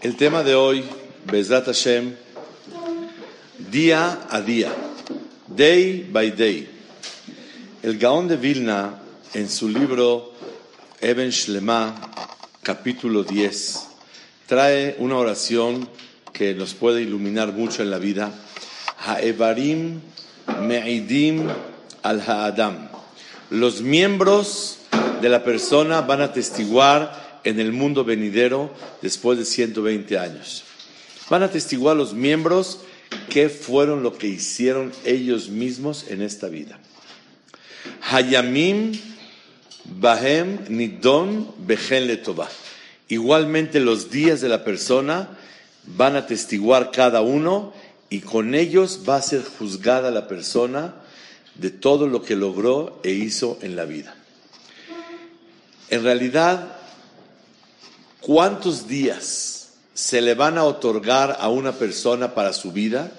El tema de hoy, Bezrat Hashem, día a día, day by day. El Gaón de Vilna, en su libro Eben Shlema, capítulo 10, trae una oración que nos puede iluminar mucho en la vida. Ha'evarim me'idim al ha'adam. Los miembros de la persona van a testiguar en el mundo venidero después de 120 años. Van a testiguar los miembros qué fueron lo que hicieron ellos mismos en esta vida. Hayamim Bahem Nidon Letová. Igualmente los días de la persona van a testiguar cada uno y con ellos va a ser juzgada la persona de todo lo que logró e hizo en la vida. En realidad, ¿Cuántos días se le van a otorgar a una persona para su vida?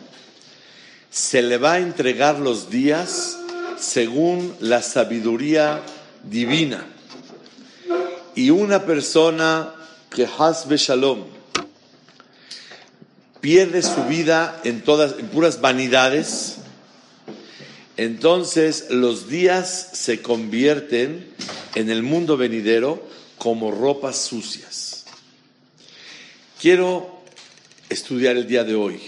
Se le va a entregar los días según la sabiduría divina. Y una persona que hasbe shalom pierde su vida en todas en puras vanidades, entonces los días se convierten en el mundo venidero como ropas sucias. Quiero estudiar el día de hoy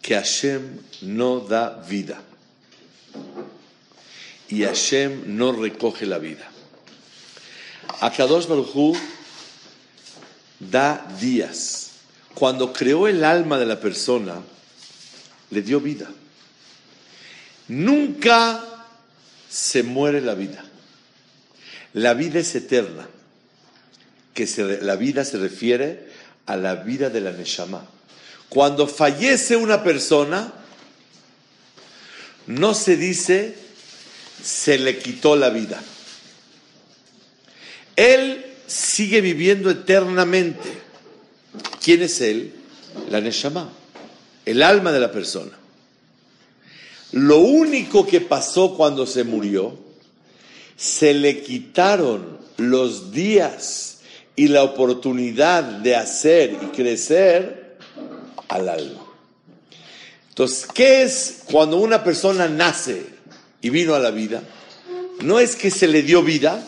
que Hashem no da vida y Hashem no recoge la vida. Akadosh Baruj da días. Cuando creó el alma de la persona, le dio vida. Nunca se muere la vida. La vida es eterna. Que la vida se refiere a la vida de la Neshama. Cuando fallece una persona, no se dice se le quitó la vida. Él sigue viviendo eternamente. ¿Quién es él? La Neshama, el alma de la persona. Lo único que pasó cuando se murió, se le quitaron los días y la oportunidad de hacer y crecer al alma. Entonces, ¿qué es cuando una persona nace y vino a la vida? No es que se le dio vida,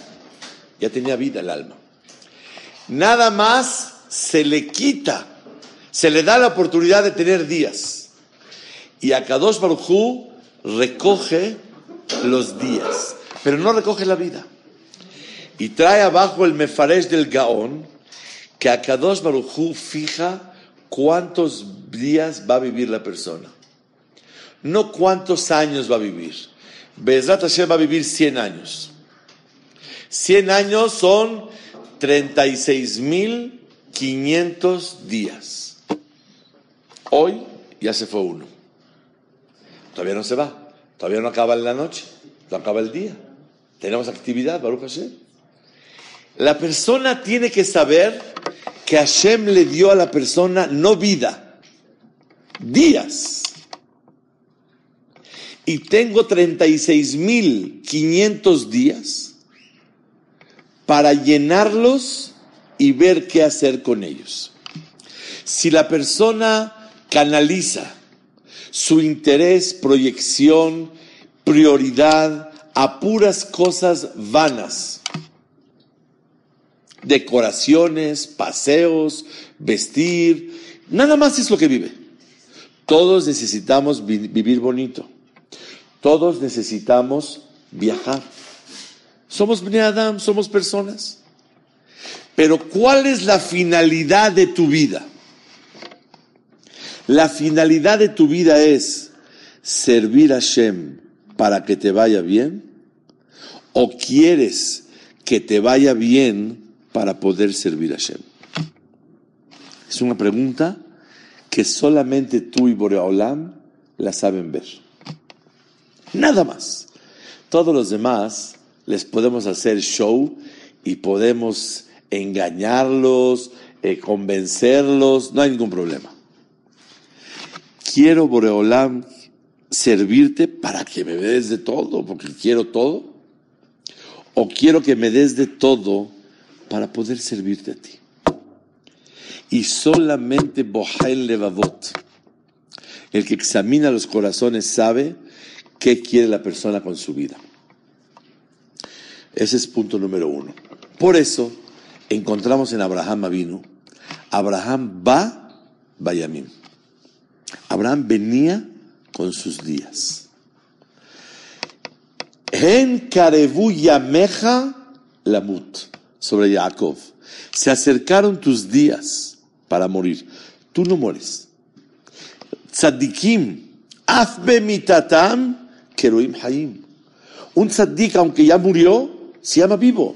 ya tenía vida el alma. Nada más se le quita, se le da la oportunidad de tener días. Y a Kadosh Baruj recoge los días, pero no recoge la vida. Y trae abajo el mefaresh del Gaón, que a Kadosh Barujú fija cuántos días va a vivir la persona. No cuántos años va a vivir. Bezrat Hashem va a vivir 100 años. 100 años son 36.500 días. Hoy ya se fue uno. Todavía no se va. Todavía no acaba la noche. No acaba el día. Tenemos actividad, Baruch Hashem. La persona tiene que saber que Hashem le dio a la persona no vida, días. Y tengo 36.500 días para llenarlos y ver qué hacer con ellos. Si la persona canaliza su interés, proyección, prioridad a puras cosas vanas, decoraciones, paseos, vestir, nada más es lo que vive. Todos necesitamos vivir bonito. Todos necesitamos viajar. Somos Bnei somos personas. Pero ¿cuál es la finalidad de tu vida? La finalidad de tu vida es servir a Shem para que te vaya bien. ¿O quieres que te vaya bien para poder servir a Hashem. Es una pregunta que solamente tú y Boreolam la saben ver. Nada más. Todos los demás les podemos hacer show y podemos engañarlos, eh, convencerlos, no hay ningún problema. Quiero, Boreolam, servirte para que me des de todo, porque quiero todo. O quiero que me des de todo para poder servirte a ti. Y solamente Bohail Levavot, el que examina los corazones, sabe qué quiere la persona con su vida. Ese es punto número uno. Por eso encontramos en Abraham vino Abraham va, Bayamim. Abraham venía con sus días. En Karebu Yameja Lamut, sobre Jacob. Se acercaron tus días para morir. Tú no mueres. Tzadikim, afbe mitatam, keroim hayim. Un tzadik, aunque ya murió, se llama vivo.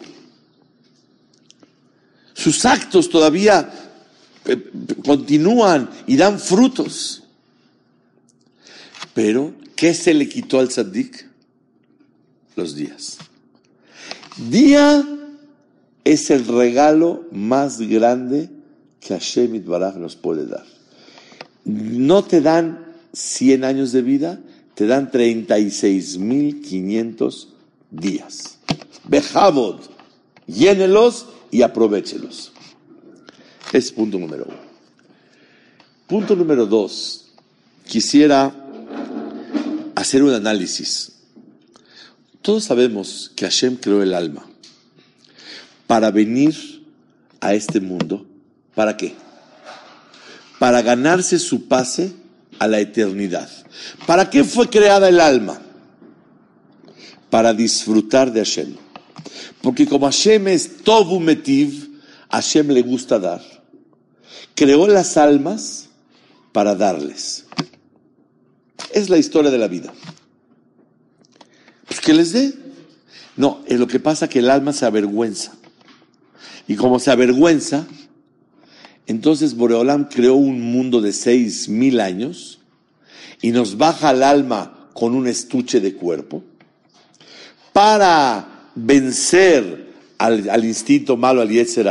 Sus actos todavía eh, continúan y dan frutos. Pero, ¿qué se le quitó al tzadik? Los días. Día es el regalo más grande que Hashem Itbaraj nos puede dar. No te dan 100 años de vida, te dan 36.500 días. Bejabod, llénelos y aprovechelos. Es punto número uno. Punto número dos. Quisiera hacer un análisis. Todos sabemos que Hashem creó el alma para venir a este mundo. ¿Para qué? Para ganarse su pase a la eternidad. ¿Para qué fue creada el alma? Para disfrutar de Hashem. Porque como Hashem es Tobu Metiv, Hashem le gusta dar. Creó las almas para darles. Es la historia de la vida. Pues que les dé. No, es lo que pasa que el alma se avergüenza. Y como se avergüenza, entonces Boreolam creó un mundo de seis mil años y nos baja al alma con un estuche de cuerpo para vencer al, instinto malo, al Yetzer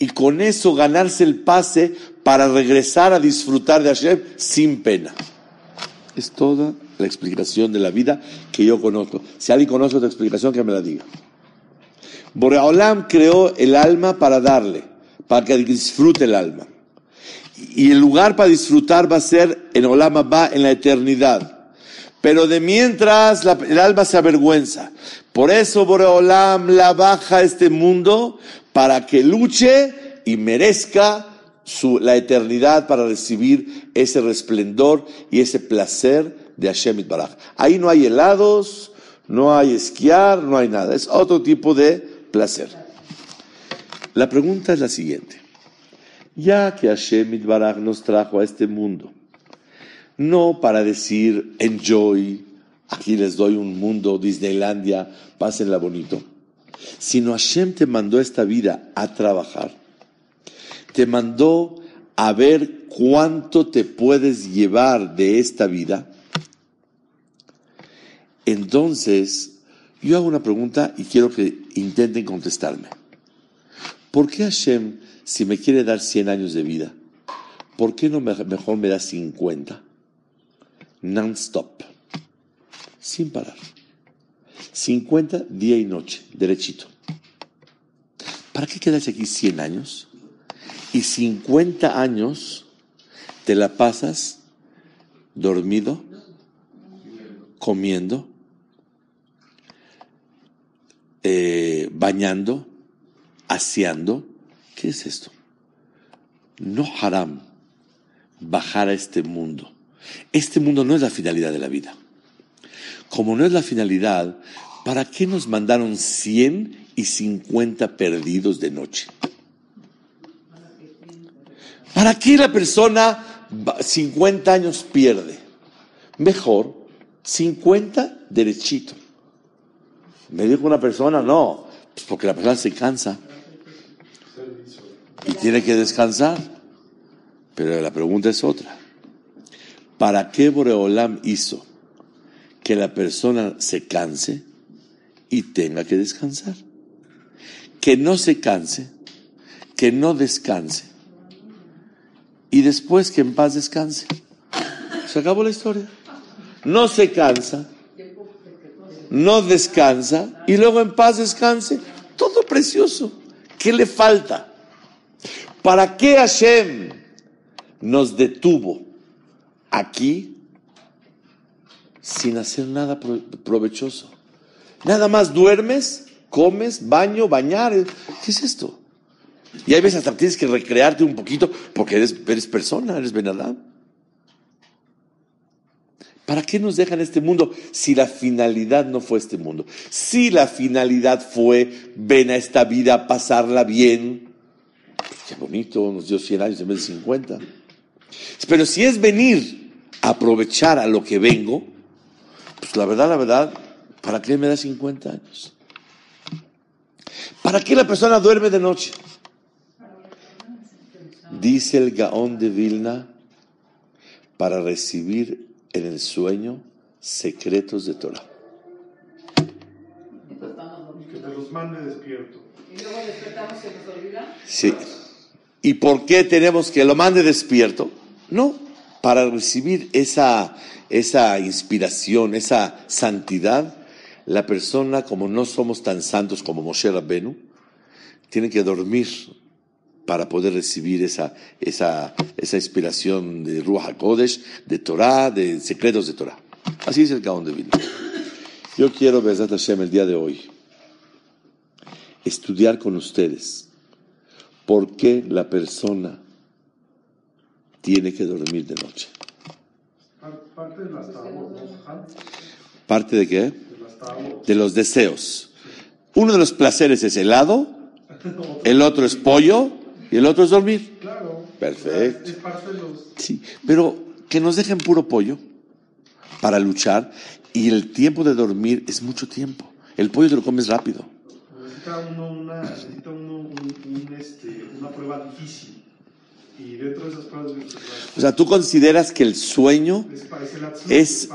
y con eso ganarse el pase para regresar a disfrutar de Hashem sin pena. Es toda la explicación de la vida que yo conozco. Si alguien conoce otra explicación, que me la diga. Boreolam creó el alma para darle, para que disfrute el alma. Y el lugar para disfrutar va a ser en Olama va en la eternidad. Pero de mientras el alma se avergüenza. Por eso Boreolam la baja a este mundo para que luche y merezca su, la eternidad para recibir ese resplendor y ese placer de Hashem Baraj. Ahí no hay helados, no hay esquiar, no hay nada. Es otro tipo de placer. La pregunta es la siguiente. Ya que Hashem Baraj nos trajo a este mundo, no para decir enjoy, aquí les doy un mundo, Disneylandia, pásenla bonito, sino Hashem te mandó esta vida a trabajar, te mandó a ver cuánto te puedes llevar de esta vida. Entonces, yo hago una pregunta y quiero que intenten contestarme. ¿Por qué Hashem, si me quiere dar 100 años de vida, ¿por qué no mejor me da 50? non-stop, sin parar. 50 día y noche, derechito. ¿Para qué quedarse aquí 100 años? Y 50 años te la pasas dormido, comiendo, eh, bañando, aseando. ¿Qué es esto? No haram bajar a este mundo este mundo no es la finalidad de la vida. Como no es la finalidad, ¿para qué nos mandaron 100 y 50 perdidos de noche? ¿Para qué la persona 50 años pierde? Mejor 50 derechito. Me dijo una persona, no, pues porque la persona se cansa y tiene que descansar. Pero la pregunta es otra. ¿Para qué Boreolam hizo que la persona se canse y tenga que descansar? Que no se canse, que no descanse y después que en paz descanse. Se acabó la historia. No se cansa, no descansa y luego en paz descanse. Todo precioso. ¿Qué le falta? ¿Para qué Hashem nos detuvo aquí sin hacer nada provechoso? Nada más duermes, comes, baño, bañar. ¿Qué es esto? Y hay veces hasta tienes que recrearte un poquito porque eres, persona, eres Benadam. ¿Para qué nos dejan este mundo si la finalidad no fue este mundo? Si la finalidad fue ven a esta vida, pasarla bien, qué bonito, nos dio 100 años en vez de 50. Pero si es venir a aprovechar a lo que vengo, pues la verdad, la verdad, ¿para qué me da 50 años? ¿Para qué la persona duerme de noche? Dice el Gaón de Vilna, para recibir en el sueño secretos de Torah. Que te los mande despierto. ¿Y luego despertamos se nos olvida? Sí. ¿Y por qué tenemos que lo mande despierto? No, para recibir esa, esa inspiración, esa santidad, la persona, como no somos tan santos como Moshe Rabbenu, tiene que dormir para poder recibir esa, esa, esa inspiración de Ruach HaKodesh, de Torah, de secretos de Torah. Así es el Gaón de Vilna. Yo quiero, Besat Hashem, el día de hoy, estudiar con ustedes por qué la persona tiene que dormir de noche. Parte de las ¿Parte de qué? de las. De los deseos. Uno de los placeres es helado, el otro es pollo y el otro es dormir. Claro. Perfecto. Es parte de los. Sí, pero que nos dejen puro pollo para luchar y el tiempo de dormir es mucho tiempo. El pollo te lo comes rápido. Necesita uno una, necesita uno un, un, este, una prueba difícil. Y dentro de esas pruebas O sea, tú consideras que el sueño es,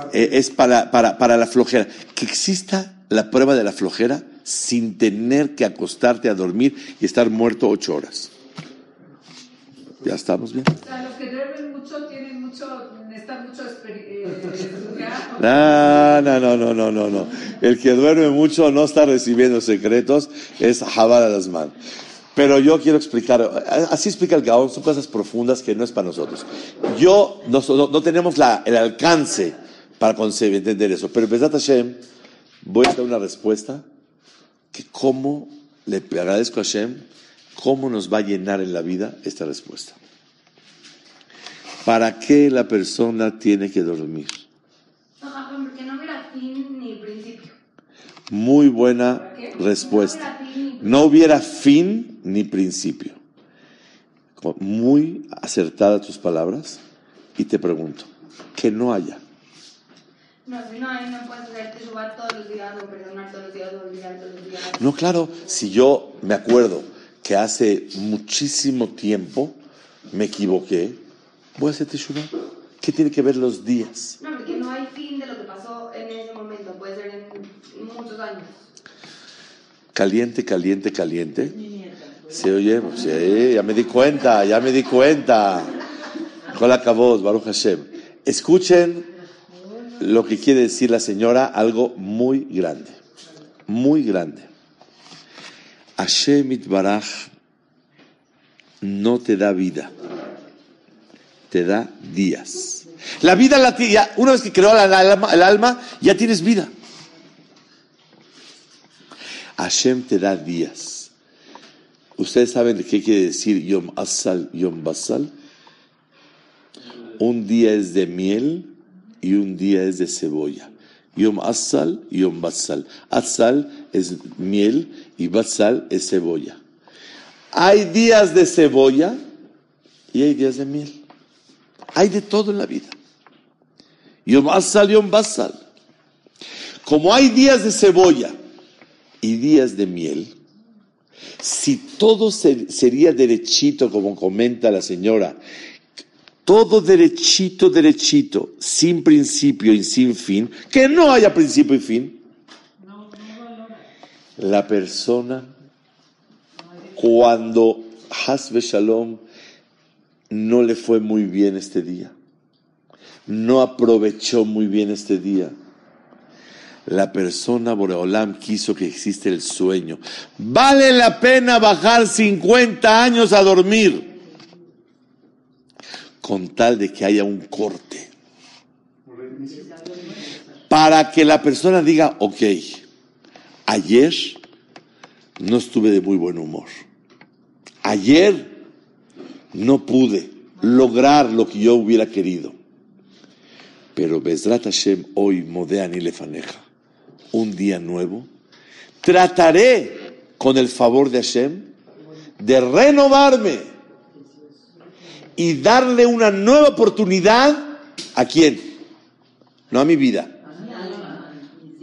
para la flojera. Que exista la prueba de la flojera sin tener que acostarte a dormir y estar muerto ocho horas. Ya estamos bien. O sea, los que duermen mucho tienen mucho, necesitan mucho eh, estudiar. No, no, no, no, no, no, no. El que duerme mucho no está recibiendo secretos, es Jabal Alasman. Pero yo quiero explicar, así explica el Gaón, son cosas profundas que no es para nosotros. Yo, no, no- no tenemos la- el alcance para concebir, entender eso, pero Besat Hashem, voy a dar una respuesta que cómo le agradezco a Hashem, cómo nos va a llenar en la vida esta respuesta. ¿Para qué la persona tiene que dormir? Porque no hubiera fin ni principio. Muy buena respuesta. No hubiera fin ni principio. Muy acertadas tus palabras. Y te pregunto, que no haya. No, si no, ahí no puedes subar todos los días o perdonar todos los días o olvidar todos los días. No, claro, si yo me acuerdo que hace muchísimo tiempo me equivoqué, voy a hacer teshuva. ¿Qué tiene que ver los días? No, porque no hay fin de lo que pasó en ese momento. Puede ser en muchos años. Caliente, caliente, caliente. Se oye, sí, ya me di cuenta, ya me di cuenta. Con la voz, Baruch Hashem. Escuchen lo que quiere decir la señora, algo muy grande, muy grande. Hashem Itbaraj no te da vida, te da días. La vida, la, ya, una vez que creó el alma- el alma, ya tienes vida. Hashem te da días. ¿Ustedes saben qué quiere decir Yom Asal, Yom Basal? Un día es de miel y un día es de cebolla. Yom Asal, Yom Basal. Asal es miel y Basal es cebolla. Hay días de cebolla y hay días de miel. Hay de todo en la vida. Yom Asal, Yom Basal. Como hay días de cebolla y días de miel, si todo se- sería derechito, como comenta la señora, todo derechito, derechito, sin principio y sin fin, que no haya principio y fin, la persona cuando Hasbe Shalom no le fue muy bien este día, no aprovechó muy bien este día. La persona Boreolam quiso que existe el sueño. Vale la pena bajar 50 años a dormir con tal de que haya un corte. Para que la persona diga, ok, ayer no estuve de muy buen humor. Ayer no pude lograr lo que yo hubiera querido. Pero Bezrat Hashem hoy, Modeani Lefaneja, un día nuevo, trataré con el favor de Hashem de renovarme y darle una nueva oportunidad a quién? No a mi vida,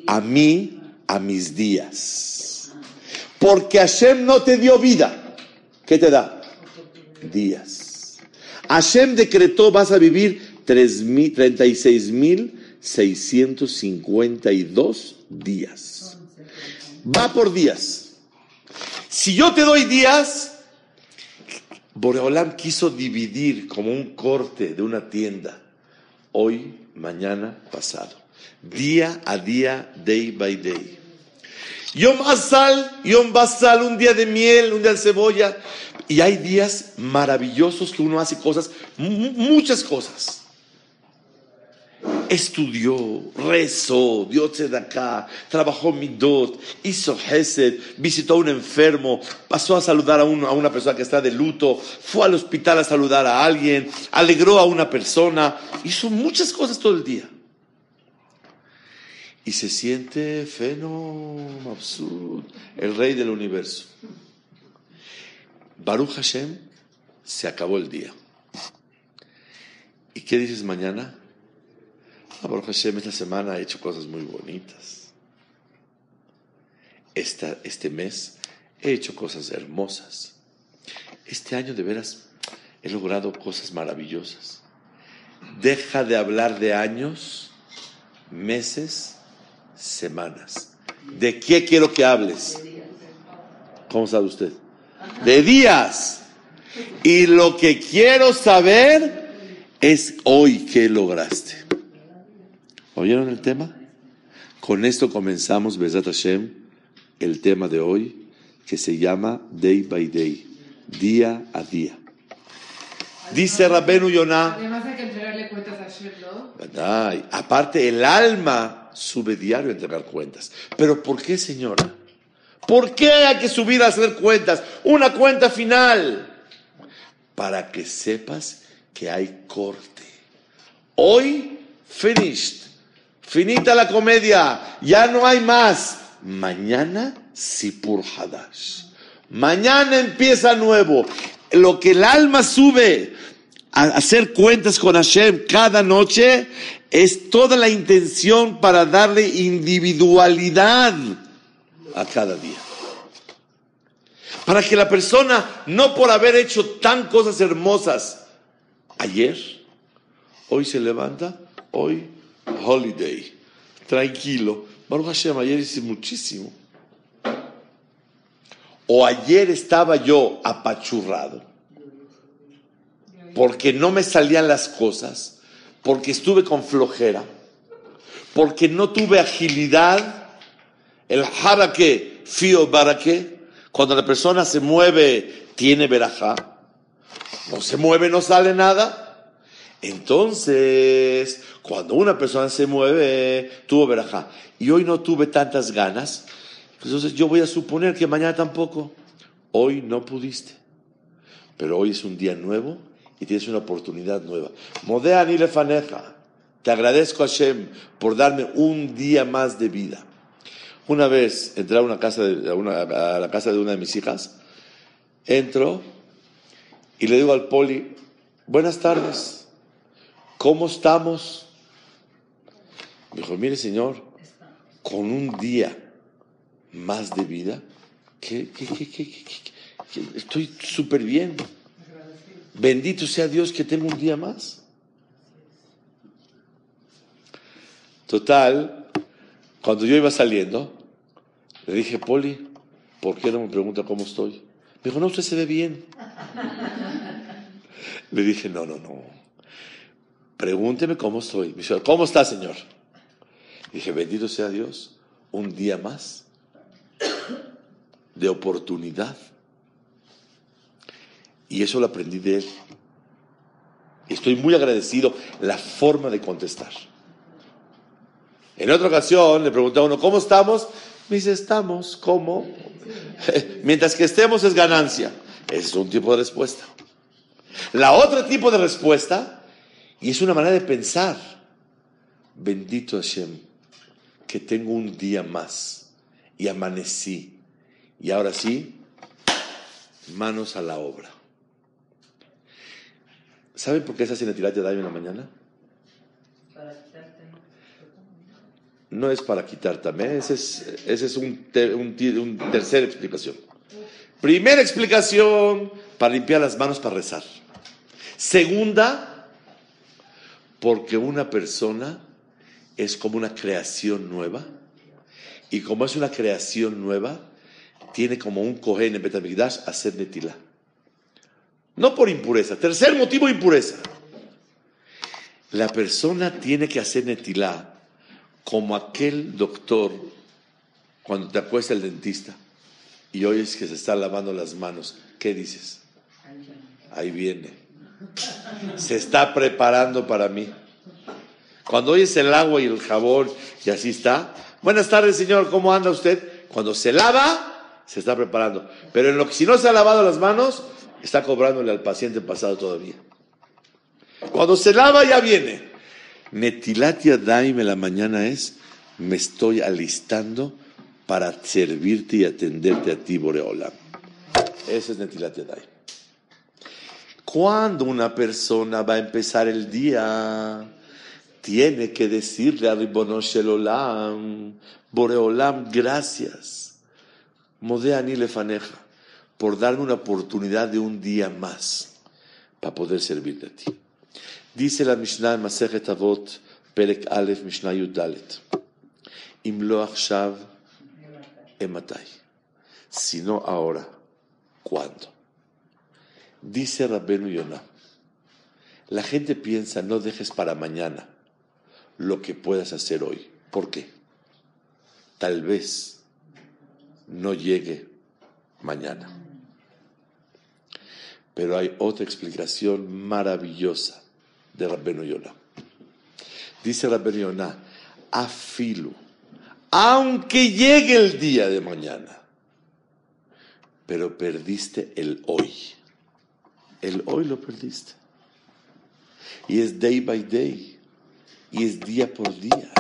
a mí, a mis días. Porque Hashem no te dio vida. ¿Qué te da? Días. Hashem decretó vas a vivir 36.652 días. Va por días. Si yo te doy días, Boreolam quiso dividir como un corte de una tienda, hoy, mañana, pasado, día a día, day by day. Yom Asal, Yom Basal, un día de miel, un día de cebolla. Y hay días maravillosos que uno hace cosas, muchas cosas estudió, rezó, dio acá, trabajó midot, hizo hesed, visitó a un enfermo, pasó a saludar a, a una persona que está de luto, fue al hospital a saludar a alguien, alegró a una persona, hizo muchas cosas todo el día. Y se siente feno, absurdo, el rey del universo. Baruch Hashem, se acabó el día. ¿Y qué dices mañana? Baruch Hashem esta semana ha hecho cosas muy bonitas. Esta, este mes he hecho cosas hermosas. Este año de veras he logrado cosas maravillosas. Deja de hablar de años, meses, semanas. ¿De qué quiero que hables? ¿Cómo sabe usted? De días. Y lo que quiero saber es hoy qué lograste. ¿Oyeron el tema? Con esto comenzamos, Besat Hashem, el tema de hoy, que se llama Day by Day, día a día. Dice Rabenu Yonah. Entregarle cuentas Hashem, ¿no? aparte, el alma sube diario a entregar cuentas. ¿Pero por qué, señora? ¿Por qué hay que subir a hacer cuentas? Una cuenta final. Para que sepas que hay corte. Hoy, finished. Finita la comedia, ya no hay más. Mañana, Sipur Hadash. Mañana empieza nuevo. Lo que el alma sube hacer cuentas con Hashem cada noche es toda la intención para darle individualidad a cada día. Para que la persona, no por haber hecho tan cosas hermosas ayer, hoy se levanta, hoy holiday, tranquilo. Baruch Hashem, ayer hice muchísimo. O ayer estaba yo apachurrado, porque no me salían las cosas, porque estuve con flojera, porque no tuve agilidad. El haraque, fío baraque, cuando la persona se mueve, tiene verajá. No se mueve, no sale nada. Entonces, cuando una persona se mueve, tuvo verajá. Y hoy no tuve tantas ganas, entonces yo voy a suponer que mañana tampoco. Hoy no pudiste. Pero hoy es un día nuevo y tienes una oportunidad nueva. Modea ni lefaneja. Te agradezco a Hashem por darme un día más de vida. Una vez entré a, una casa de, a la casa de una de mis hijas, entro y le digo al poli, buenas tardes, ¿cómo estamos? Me dijo, mire señor, con un día más de vida, que, estoy súper bien. Bendito sea Dios que tengo un día más. Total, cuando yo iba saliendo, le dije, Poli, ¿por qué no me pregunta cómo estoy? Me dijo, no, usted se ve bien. Le dije, no, no, no. Pregúnteme cómo estoy. Me dijo, ¿cómo está, Señor? dije, bendito sea Dios, un día más de oportunidad. Y eso lo aprendí de él. Estoy muy agradecido la forma de contestar. En otra ocasión le pregunté a uno, ¿cómo estamos? Me dice, estamos, ¿cómo? Mientras que estemos es ganancia. Es un tipo de respuesta. La otra tipo de respuesta, y es una manera de pensar, bendito Hashem, que tengo un día más y amanecí. Y ahora sí, manos a la obra. ¿Saben por qué se hace Netilat Yadayim en la mañana? No es para quitar también, esa es, ese es un, un, tercera explicación. Primera explicación, para limpiar las manos para rezar. Segunda, porque una persona es como una creación nueva. Y como es una creación nueva, tiene como un cohen en Betamigdash hacer netila. No por impureza. Tercer motivo, impureza. La persona tiene que hacer netilá como aquel doctor cuando te acuesta el dentista y oyes que se está lavando las manos. ¿Qué dices? Ahí viene. Se está preparando para mí. Cuando oyes el agua y el jabón y así está. Buenas tardes, señor. ¿Cómo anda usted? Cuando se lava, se está preparando. Pero en lo que si no se ha lavado las manos, está cobrándole al paciente pasado todavía. Cuando se lava ya viene. Netilatia Daim en la mañana es, me estoy alistando para servirte y atenderte a ti, Boreolam. Ese es Netilatia Daim. Cuando una persona va a empezar el día, tiene que decirle a Ribonosh Olam, Boreolam, gracias. Modeani lefaneja por darme una oportunidad de un día más para poder servirte a ti. Dice la Mishnah en Avot, Perek Aleph, Mishnah Yudalet. Imlo achshav ematay. Si no ahora, ¿cuándo? Dice Rabbenu Yonah. La gente piensa, no dejes para mañana lo que puedas hacer hoy. ¿Por qué? Tal vez no llegue mañana. Pero hay otra explicación maravillosa de Rabbenu Yonah. Dice Rabbenu Yonah, afilu, aunque llegue el día de mañana, pero perdiste el hoy. El hoy lo perdiste. Y es day by day. Y es día por día.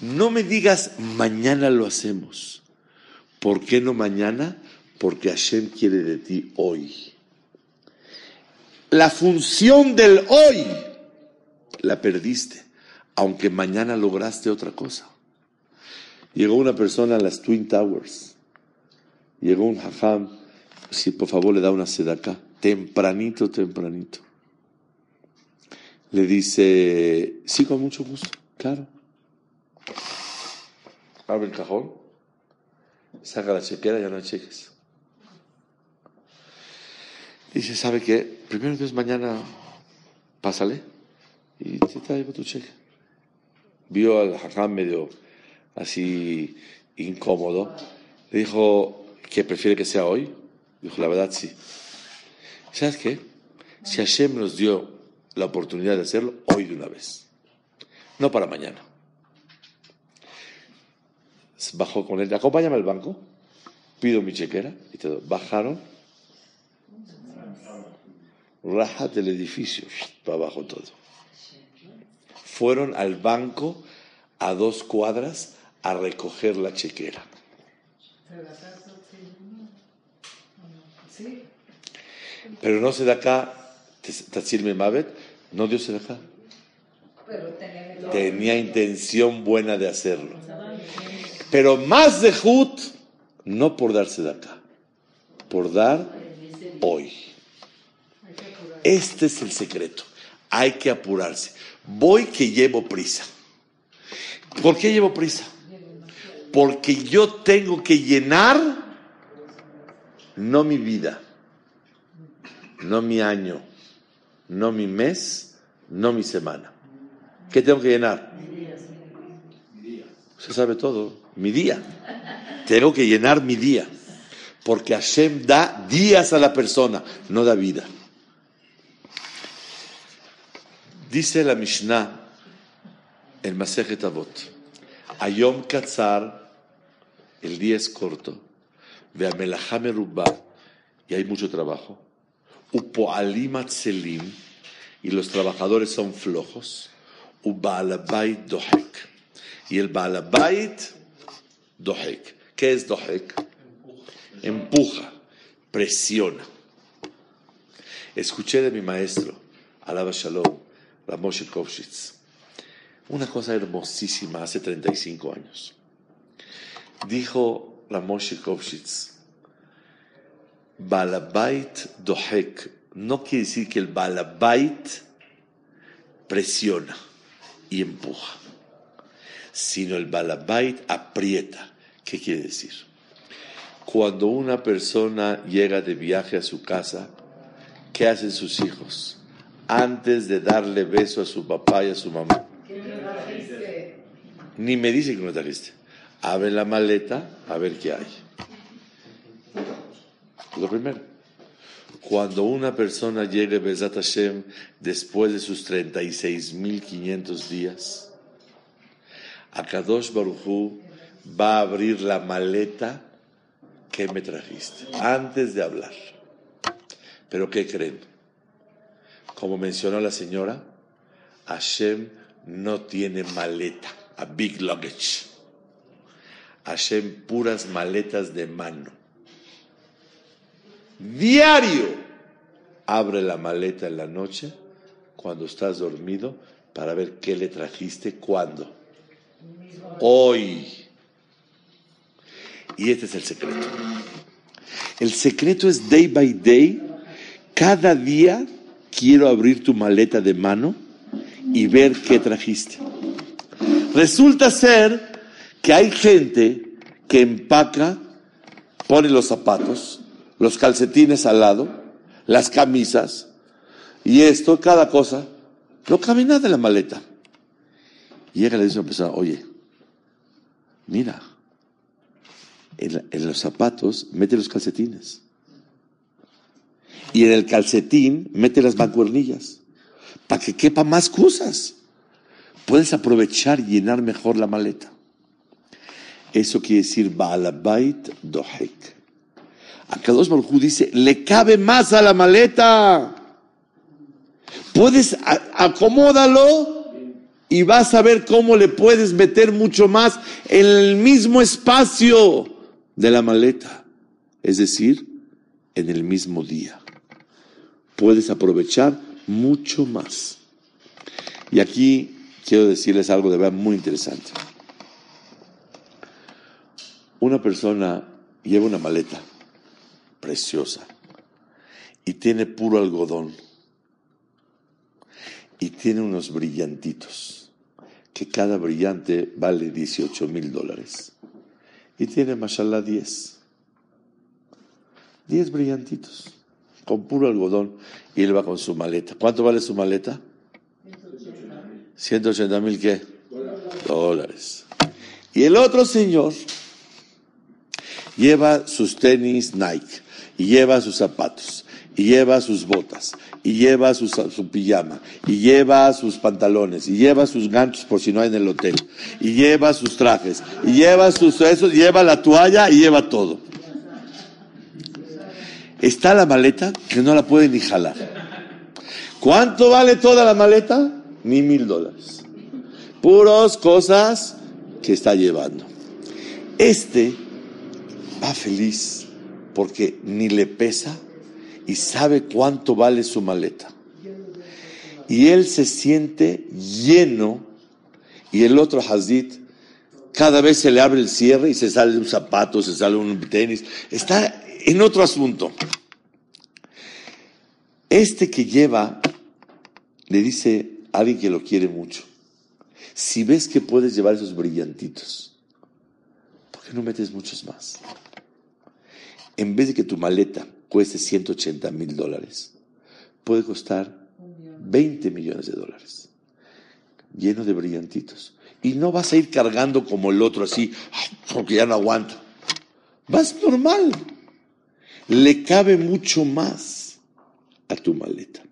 No me digas mañana lo hacemos. ¿Por qué no mañana? Porque Hashem quiere de ti hoy la función del hoy la perdiste, aunque mañana lograste otra cosa. Llegó una persona a las Twin Towers, llegó un hajam, si por favor le da una acá, tempranito, tempranito. Le dice, sí, con mucho gusto, claro. Abre el cajón, saca la chequera, ya no hay cheques. Dice, ¿sabe qué? Primero Dios mañana pásale y te traigo tu cheque. Vio al jajam medio así incómodo. Le dijo que prefiere que sea hoy. Dijo, la verdad sí. ¿Sabes qué? Si Hashem nos dio la oportunidad de hacerlo, hoy de una vez. No para mañana. Bajó con él, acompáñame al banco, pido mi chequera y todo. Bajaron raja del edificio, para abajo todo. Fueron al banco a dos cuadras a recoger la chequera. Pero no se da acá, Tatsir Mavet, no dio se da acá. Tenía intención buena de hacerlo. Pero más de Hut, no por darse de acá, por dar hoy. Este es el secreto. Hay que apurarse. Voy que llevo prisa. ¿Por qué llevo prisa? Porque yo tengo que llenar no mi vida, no mi año, no mi mes, no mi semana. ¿Qué tengo que llenar? Se sabe todo. Mi día. Tengo que llenar mi día. Porque Hashem da días a la persona, no da vida. Dice la Mishnah en Masejet Avot, Ayom Katzar, el día es corto, ve a y hay mucho trabajo, Upoalim Atzelim, y los trabajadores son flojos, Ubaalabait Dohek, y el Baalabait Dohek. ¿Qué es Dohek? Empuja, presiona. Escuché de mi maestro, Alaba Shalom, Ramoshe Kovshitz, una cosa hermosísima hace 35 años. Dijo Ramoshe Kovshitz, Balabait Dohek, no quiere decir que el Balabait presiona y empuja, sino el Balabait aprieta. ¿Qué quiere decir? Cuando una persona llega de viaje a su casa, ¿qué hacen sus hijos? Antes de darle beso a su papá y a su mamá. Ni me dice que no trajiste. Abre la maleta a ver qué hay. Lo primero. Cuando una persona llegue a Besat Hashem después de sus 36.500 días, a Kadosh Baruchu va a abrir la maleta que me trajiste, antes de hablar. Pero ¿qué creen? Como mencionó la señora, Hashem no tiene maleta, a big luggage. Hashem puras maletas de mano. Diario abre la maleta en la noche cuando estás dormido para ver qué le trajiste, cuándo. Hoy. Y este es el secreto. El secreto es day by day. Cada día quiero abrir tu maleta de mano y ver qué trajiste. Resulta ser que hay gente que empaca, pone los zapatos, los calcetines al lado, las camisas y esto, cada cosa, no camina de la maleta. Y llega y le dice a una persona, oye, mira, en, los zapatos mete los calcetines. Y en el calcetín mete las mancuernillas. Para que quepa más cosas. Puedes aprovechar y llenar mejor la maleta. Eso quiere decir Baalabait Dohek. Acá dos Baruj dice, le cabe más a la maleta. Puedes, acomódalo y vas a ver cómo le puedes meter mucho más en el mismo espacio de la maleta, es decir, en el mismo día. Puedes aprovechar mucho más. Y aquí quiero decirles algo de verdad muy interesante. Una persona lleva una maleta preciosa y tiene puro algodón y tiene unos brillantitos que cada brillante vale 18 mil dólares. Y tiene, mashallah, 10. 10 brillantitos, con puro algodón, y él va con su maleta. ¿Cuánto vale su maleta? 180 mil qué? Dólares. Y el otro señor lleva sus tenis Nike, y lleva sus zapatos, y lleva sus botas, y lleva su, pijama, y lleva sus pantalones, y lleva sus ganchos por si no hay en el hotel, y lleva sus trajes, y lleva sus eso, lleva la toalla y lleva todo. Está la maleta que no la puede ni jalar. ¿Cuánto vale toda la maleta? Ni mil dólares. Puros cosas que está llevando. Este va feliz porque ni le pesa y sabe cuánto vale su maleta. Y él se siente lleno y el otro Hazid, cada vez se le abre el cierre y se sale un zapato, se sale un tenis. Está en otro asunto. Este que lleva, le dice a alguien que lo quiere mucho, si ves que puedes llevar esos brillantitos, ¿por qué no metes muchos más? En vez de que tu maleta cueste 180 mil dólares, puede costar 20 millones de dólares, lleno de brillantitos. Y no vas a ir cargando como el otro así, porque ya no aguanto. Vas normal. Le cabe mucho más a tu maleta.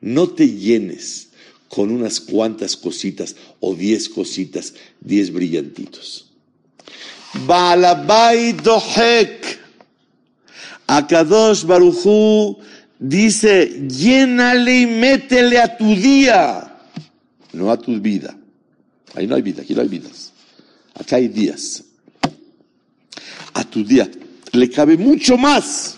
No te llenes con unas cuantas cositas o diez cositas, diez brillantitos. Balabai dohek. Akadosh Baruchu dice, llénale y métele a tu día, no a tu vida. Ahí no hay vida, aquí no hay vidas. Acá hay días. A tu día le cabe mucho más.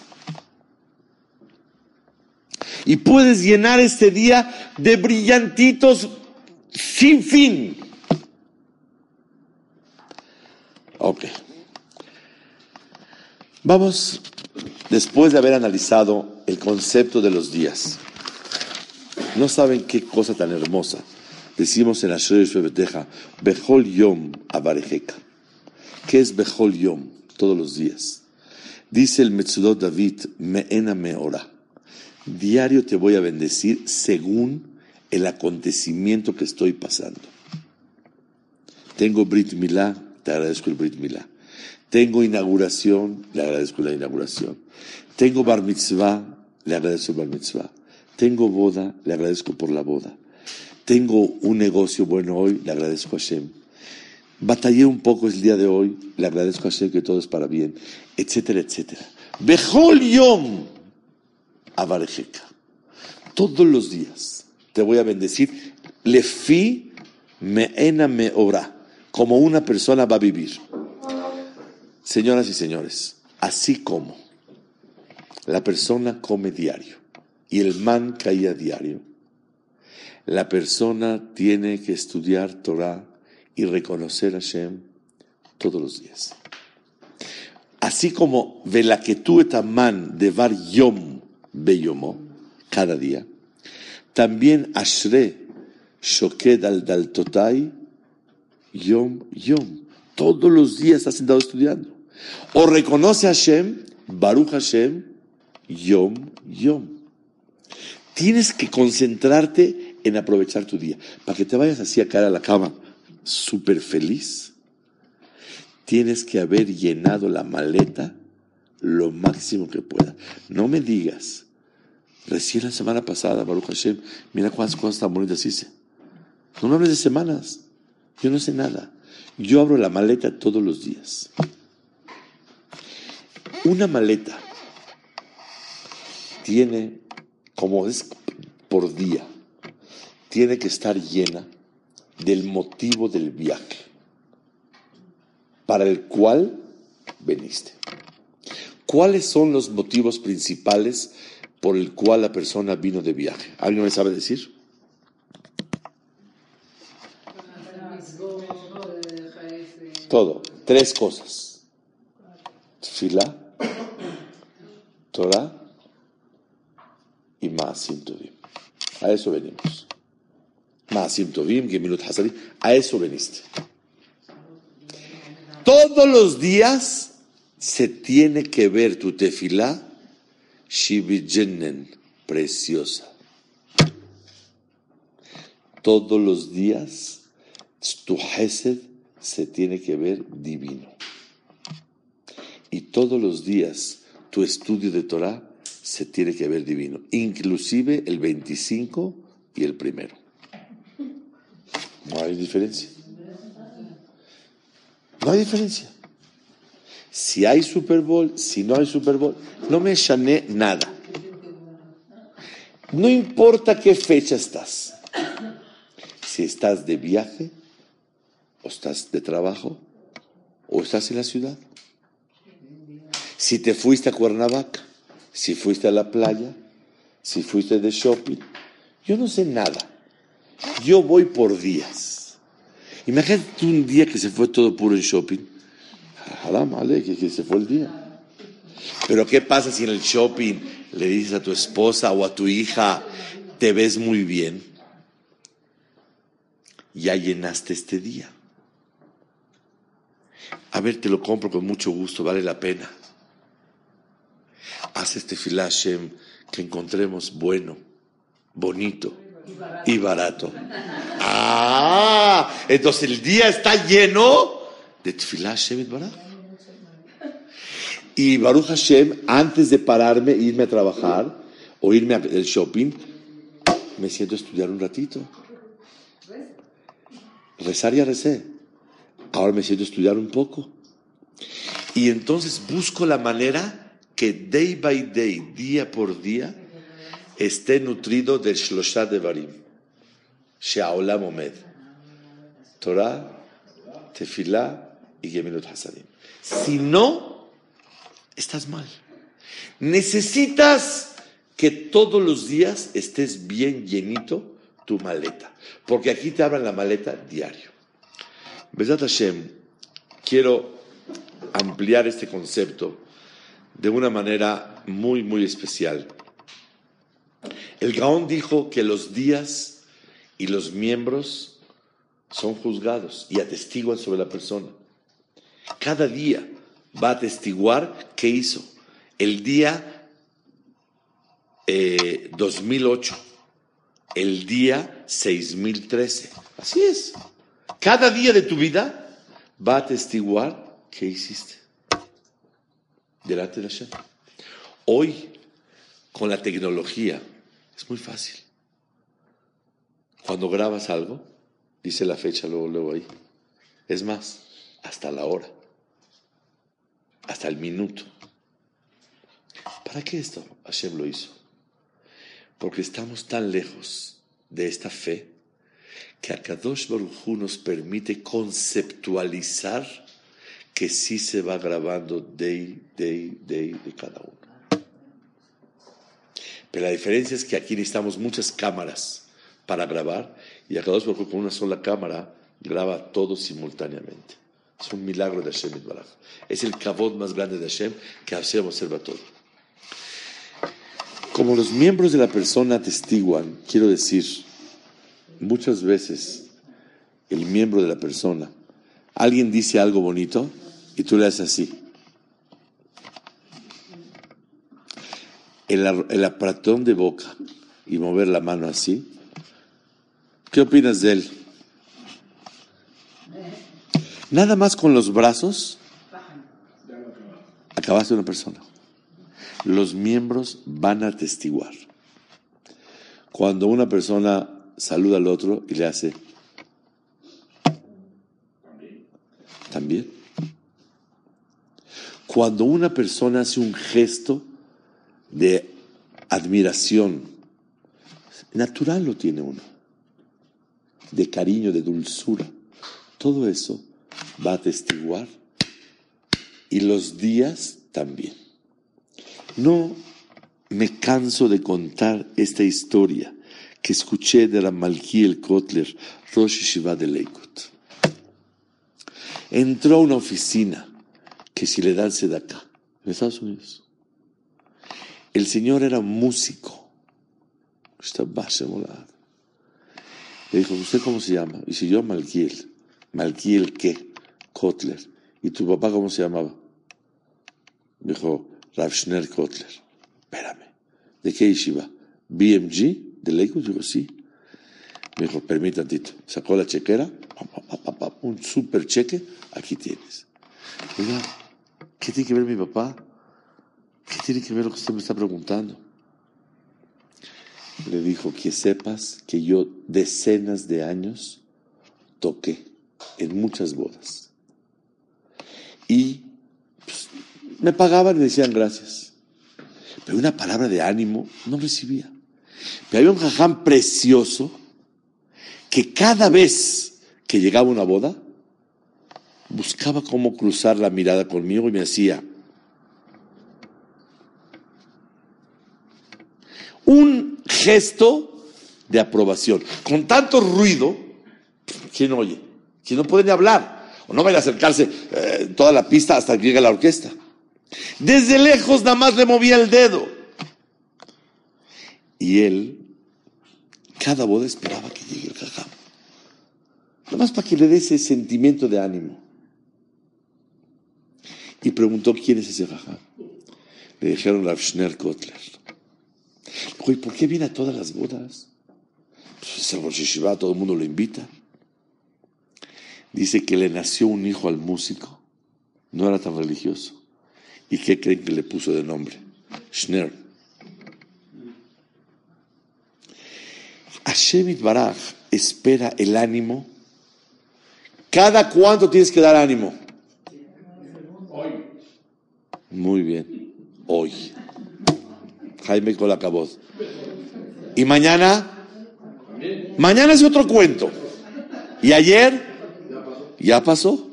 Y puedes llenar este día de brillantitos sin fin. Ok. Vamos, después de haber analizado el concepto de los días, no saben qué cosa tan hermosa. Decimos en la Beteja, Bejol Yom Abarejeka. ¿Qué es Bejol Yom? Todos los días. Dice el Metzudot David, Meena Meora. Diario te voy a bendecir según el acontecimiento que estoy pasando. Tengo Brit Milá, te agradezco el Brit Milá. Tengo inauguración, le agradezco la inauguración. Tengo Bar Mitzvah, le agradezco el Bar Mitzvah. Tengo boda, le agradezco por la boda. Tengo un negocio bueno hoy, le agradezco a Hashem. Batallé un poco el día de hoy, le agradezco a Hashem que todo es para bien, etcétera, etcétera. Bejol Yom Avarejeka. Todos los días te voy a bendecir. Lefi meena me ora. Como una persona va a vivir. Señoras y señores, así como la persona come diario y el man caía diario, la persona tiene que estudiar Torah y reconocer a Hashem todos los días. Así como velaketu etaman de var yom beyomo, cada día, también ashre shoked al daltotai yom yom. Todos los días está sentado estudiando. O reconoce a Hashem, Baruch Hashem, yom yom. Tienes que concentrarte en aprovechar tu día. Para que te vayas así a caer a la cama súper feliz, tienes que haber llenado la maleta lo máximo que pueda. No me digas, recién la semana pasada, Baruch Hashem, mira cuántas cosas tan bonitas hice. No me hables de semanas, yo no sé nada. Yo abro la maleta todos los días. Una maleta tiene, como es por día, tiene que estar llena del motivo del viaje para el cual veniste. ¿Cuáles son los motivos principales por el cual la persona vino de viaje? ¿Alguien me sabe decir? Todo. Tres cosas. Fila, Torah y Tovim. A eso venimos. A eso veniste. Todos los días se tiene que ver tu tefilá Shibijenen, preciosa. Todos los días tu Hesed se tiene que ver divino. Y todos los días tu estudio de Torah se tiene que ver divino, inclusive el 25 y el primero. No hay diferencia. No hay diferencia. Si hay Super Bowl, si no hay Super Bowl, no me chané nada. No importa qué fecha estás. Si estás de viaje, o estás de trabajo, o estás en la ciudad. Si te fuiste a Cuernavaca, si fuiste a la playa, si fuiste de shopping, yo no sé nada. Yo voy por días. Imagínate un día que se fue todo puro en shopping. Ale, que, se fue el día. Pero ¿qué pasa si en el shopping le dices a tu esposa o a tu hija, te ves muy bien? Ya llenaste este día. A ver, te lo compro con mucho gusto, vale la pena. Haz este filashem que encontremos bueno, bonito y barato. Ah, entonces el día está lleno de Tfilah Hashem Baraj. Y Baruch Hashem, antes de pararme, irme a trabajar o irme al shopping, me siento a estudiar un ratito. Rezar ya recé. Ahora me siento a estudiar un poco. Y entonces busco la manera que day by day, día por día, esté nutrido del Shlosha de Barim. She'aolam Omed. Torah, Tefillah y Gemilut Hasadim. Si no, estás mal. Necesitas que todos los días estés bien llenito tu maleta. Porque aquí te abran la maleta diario. Besat Hashem, quiero ampliar este concepto de una manera muy, muy especial. El Gaón dijo que los días y los miembros son juzgados y atestiguan sobre la persona. Cada día va a atestiguar qué hizo. El día 2008, eh, el día 6013. Así es. Cada día de tu vida va a atestiguar qué hiciste. Delante de Hashem. Hoy, con la tecnología, es muy fácil. Cuando grabas algo, dice la fecha luego, luego ahí. Es más, hasta la hora, hasta el minuto. ¿Para qué esto Hashem lo hizo? Porque estamos tan lejos de esta fe que Akadosh Baruj nos permite conceptualizar que sí se va grabando day, day, day de cada uno. Pero la diferencia es que aquí necesitamos muchas cámaras para grabar y Baruj Hu con una sola cámara graba todo simultáneamente. Es un milagro de Hashem Baraj. Es el cabot más grande de Hashem que Hashem observa todo. Como los miembros de la persona atestiguan, quiero decir, muchas veces el miembro de la persona, alguien dice algo bonito y tú le haces así. El, el de boca y mover la mano así. ¿Qué opinas de él? Nada más con los brazos acabaste una persona. Los miembros van a atestiguar. Cuando una persona saluda al otro y le hace también. Cuando una persona hace un gesto de admiración, natural lo tiene uno, de cariño, de dulzura, todo eso va a atestiguar y los días también. No me canso de contar esta historia que escuché de la Malkiel Kotler, Rosh Shiva de Leikut. Entró a una oficina que si le dan acá, en Estados Unidos. El señor era músico. Le dijo, ¿usted cómo se llama? Y si yo, Malkiel. Malkiel, ¿qué? Kotler. ¿Y tu papá cómo se llamaba? Me dijo, Rav Schner Kotler. Espérame. ¿De qué yeshiva? ¿BMG? ¿De Lakewood? Digo, sí. Me dijo, permítame tantito. Sacó la chequera, un super cheque, aquí tienes. Oiga, ¿qué tiene que ver mi papá? ¿Qué tiene que ver lo que usted me está preguntando? Le dijo, que sepas que yo decenas de años toqué en muchas bodas y pues, me pagaban y decían gracias. Pero una palabra de ánimo no recibía. Pero había un jaján precioso que cada vez que llegaba una boda, buscaba cómo cruzar la mirada conmigo y me hacía un gesto de aprobación. Con tanto ruido, ¿quién oye? ¿Quién no puede ni hablar? o no vaya a acercarse eh, toda la pista hasta que llegue la orquesta. Desde lejos nada más le movía el dedo. Y él, cada boda esperaba que llegue el jajam. Nada más para que le dé ese sentimiento de ánimo. Y preguntó quién es ese jajam. Le dijeron Rav Schner Kotler. Dijo, ¿y por qué viene a todas las bodas? Pues es el Rosh todo el mundo lo invita. Dice que le nació un hijo al músico, no era tan religioso. ¿Y qué creen que le puso de nombre? Schner. Hashem Baraj espera el ánimo. ¿Cada cuánto tienes que dar ánimo? Muy bien. Jaime Colacabot. ¿Y mañana? Mañana es otro cuento. ¿Y ayer? Ya pasó.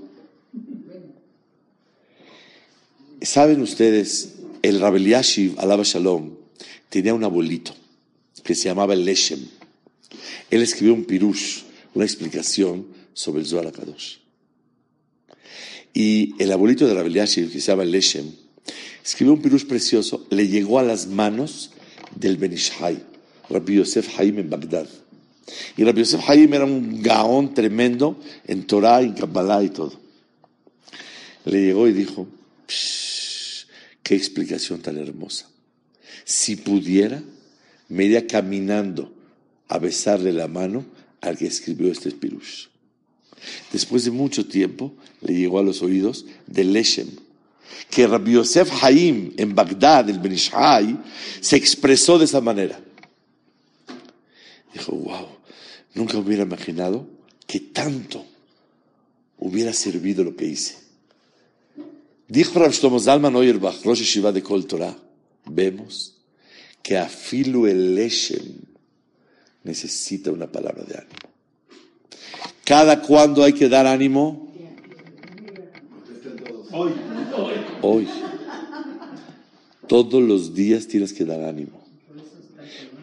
Saben ustedes, el Rabel Yashiv, Alaba Shalom, tenía un abuelito que se llamaba el Leshem. Él escribió un pirush, una explicación sobre el Zohar Kadosh. Y el abuelito de Rabel Yashiv, que se llama Leshem, escribió un pirush precioso, le llegó a las manos del Benishai, Rabbi Yosef Haim en Bagdad. Y Rabbi Yosef Haim era un gaón tremendo en Torah, en Kabbalah y todo. Le llegó y dijo, qué explicación tan hermosa. Si pudiera, me iría caminando a besarle la mano al que escribió este pirush. Después de mucho tiempo, le llegó a los oídos de Leshem, que Rabbi Yosef Haim en Bagdad, el Benishai, se expresó de esa manera. Dijo, wow, nunca hubiera imaginado que tanto hubiera servido lo que hice. Dijo Rav Shlomo Zalman Oyerbach, Rosh Yeshiva de Kol Torah, vemos que afilu el Leshem necesita una palabra de ánimo. ¿Cada cuándo hay que dar ánimo? Hoy. Hoy. Todos los días tienes que dar ánimo.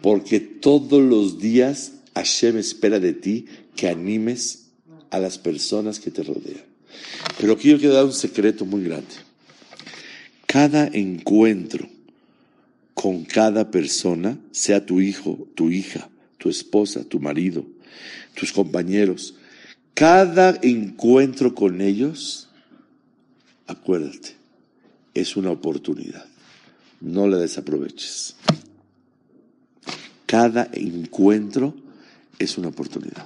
Porque todos los días Hashem espera de ti que animes a las personas que te rodean. Pero aquí yo quiero dar un secreto muy grande. Cada encuentro con cada persona, sea tu hijo, tu hija, tu esposa, tu marido, tus compañeros, cada encuentro con ellos, acuérdate, es una oportunidad. No la desaproveches. Cada encuentro es una oportunidad.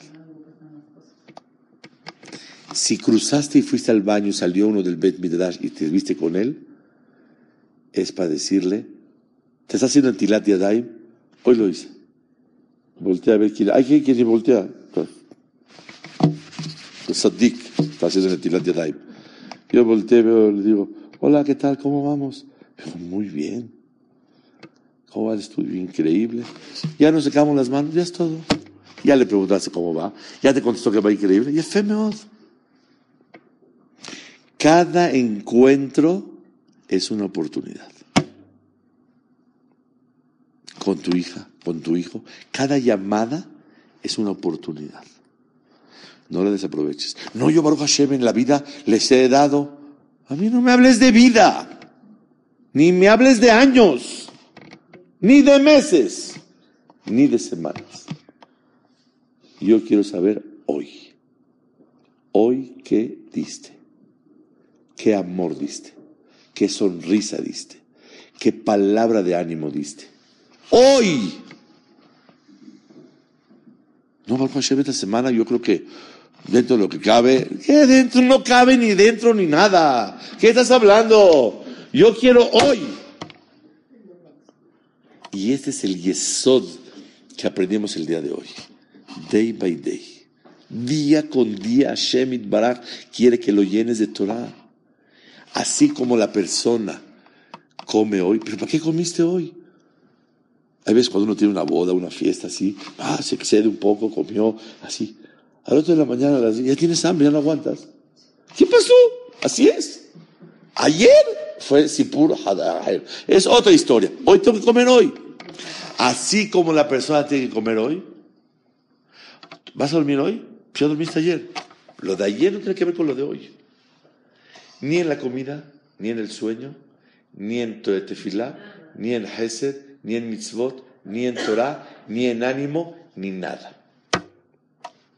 Si cruzaste y fuiste al baño, salió uno del Bet Midrash y te viste con él, es para decirle, ¿te estás haciendo Tilat Yadayim? Hoy lo hice. Voltea a ver quién. Hay gente ni voltea. El está haciendo Tilat Yadayim. Yo volteé, veo, le digo, hola, ¿qué tal? ¿Cómo vamos? Muy bien. ¿Cómo va el estudio? Increíble. Ya nos secamos las manos, ya es todo. Ya le preguntaste cómo va. Ya te contestó que va increíble. Y es femeod. Cada encuentro es una oportunidad. Con tu hija, con tu hijo. Cada llamada es una oportunidad. No la desaproveches. No, yo Baruch Hashem en la vida les he dado. A mí no me hables de vida. Ni me hables de años. Ni de meses. Ni de semanas. Yo quiero saber hoy. Hoy qué diste. Qué amor diste. Qué sonrisa diste. Qué palabra de ánimo diste. Hoy. No, Baruch Hashem esta semana yo creo que dentro de lo que cabe, que dentro no cabe ni dentro ni nada. ¿Qué estás hablando? Yo quiero hoy. Y este es el yesod que aprendimos el día de hoy. Day by day. Día con día Hashem Barak quiere que lo llenes de Torah. Así como la persona come hoy. ¿Pero para qué comiste hoy? Hay veces cuando uno tiene una boda, una fiesta así, ah, se excede un poco, comió así. Al otro de la mañana, ya tienes hambre, ya no aguantas. ¿Qué pasó? Así es. Ayer fue Sipur Hadar. Es otra historia. Hoy tengo que comer hoy. Así como la persona tiene que comer hoy. ¿Vas a dormir hoy? Ya dormiste ayer. Lo de ayer no tiene que ver con lo de hoy. Ni en la comida, ni en el sueño, ni en Tefilá, ni en Hesed, ni en Mitzvot, ni en Torah, ni en ánimo, ni nada.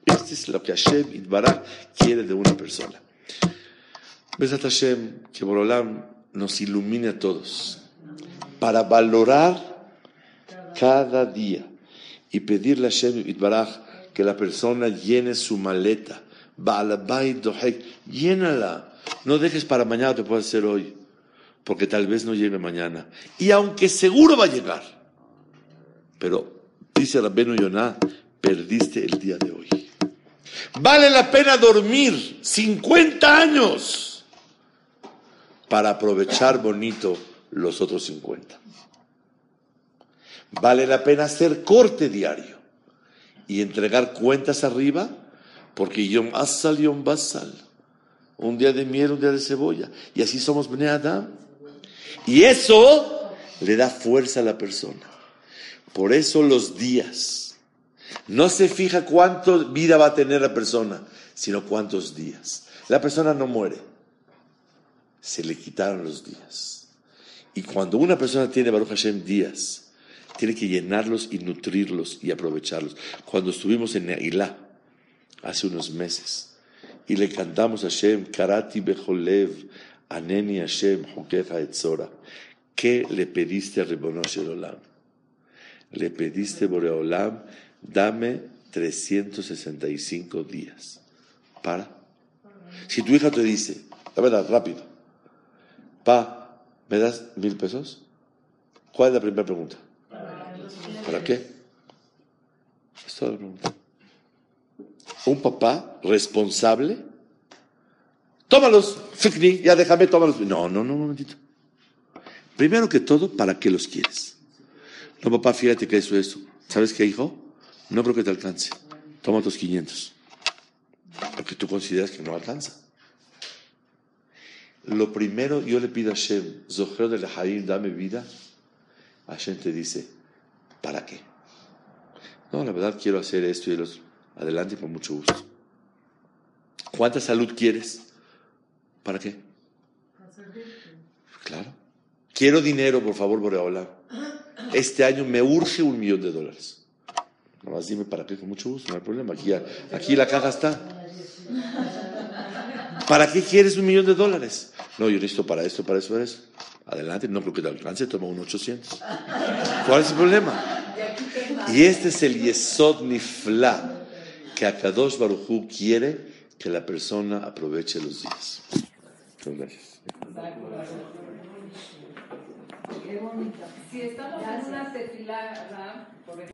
Esto es lo que Hashem Itbaraj quiere de una persona. Besat Hashem, que Borolam nos ilumine a todos para valorar cada día y pedirle a Hashem Itbaraj que la persona llene su maleta. Llénala. No dejes para mañana, te puede hacer hoy, porque tal vez no llegue mañana. Y aunque seguro va a llegar, pero dice Rabbenu Yonah, perdiste el día de hoy. Vale la pena dormir 50 años para aprovechar bonito los otros 50. Vale la pena hacer corte diario y entregar cuentas arriba porque Yom Asal, Yom Basal. Un día de miel, un día de cebolla. Y así somos Bnei. Y eso le da fuerza a la persona. Por eso los días. No se fija cuánto vida va a tener la persona, sino cuántos días. La persona no muere. Se le quitaron los días. Y cuando una persona tiene Baruch Hashem días, tiene que llenarlos y nutrirlos y aprovecharlos. Cuando estuvimos en Neilá, hace unos meses, y le cantamos a Hashem, Karati Becholev, Aneni Hashem, Hukecha Etzora. ¿Qué le pediste a Ribonosh Olam? Le pediste, Boreolam, dame 365 días. ¿Para? Si tu hija te dice, la verdad, rápido, pa, ¿me das mil pesos? ¿Cuál es la primera pregunta? ¿Para qué? Es toda la pregunta. Un papá responsable, tómalos, ya déjame, tómalos. No, no, no, un momentito. Primero que todo, ¿para qué los quieres? No, papá, fíjate que eso es eso. ¿Sabes qué, hijo? No creo que te alcance. Toma tus 500. Porque tú consideras que no alcanza. Lo primero, yo le pido a Hashem, Zohar del Haim, dame vida. Hashem te dice, ¿para qué? No, la verdad quiero hacer esto y los adelante con mucho gusto. ¿Cuánta salud quieres? ¿Para qué? Claro. Quiero dinero, por favor, Boreola. Este año me urge un millón de dólares. Nada más dime para qué, con mucho gusto, no hay problema. Aquí, aquí la caja está. ¿Para qué quieres un millón de dólares? No, yo necesito para esto, para eso, para eso. Adelante, no creo que te alcance, toma un 800. ¿Cuál es el problema? Y este es el Yesod Nifla, que Akadosh Baruchu quiere que la persona aproveche los días. Muchas gracias. Si estamos en una tefilá,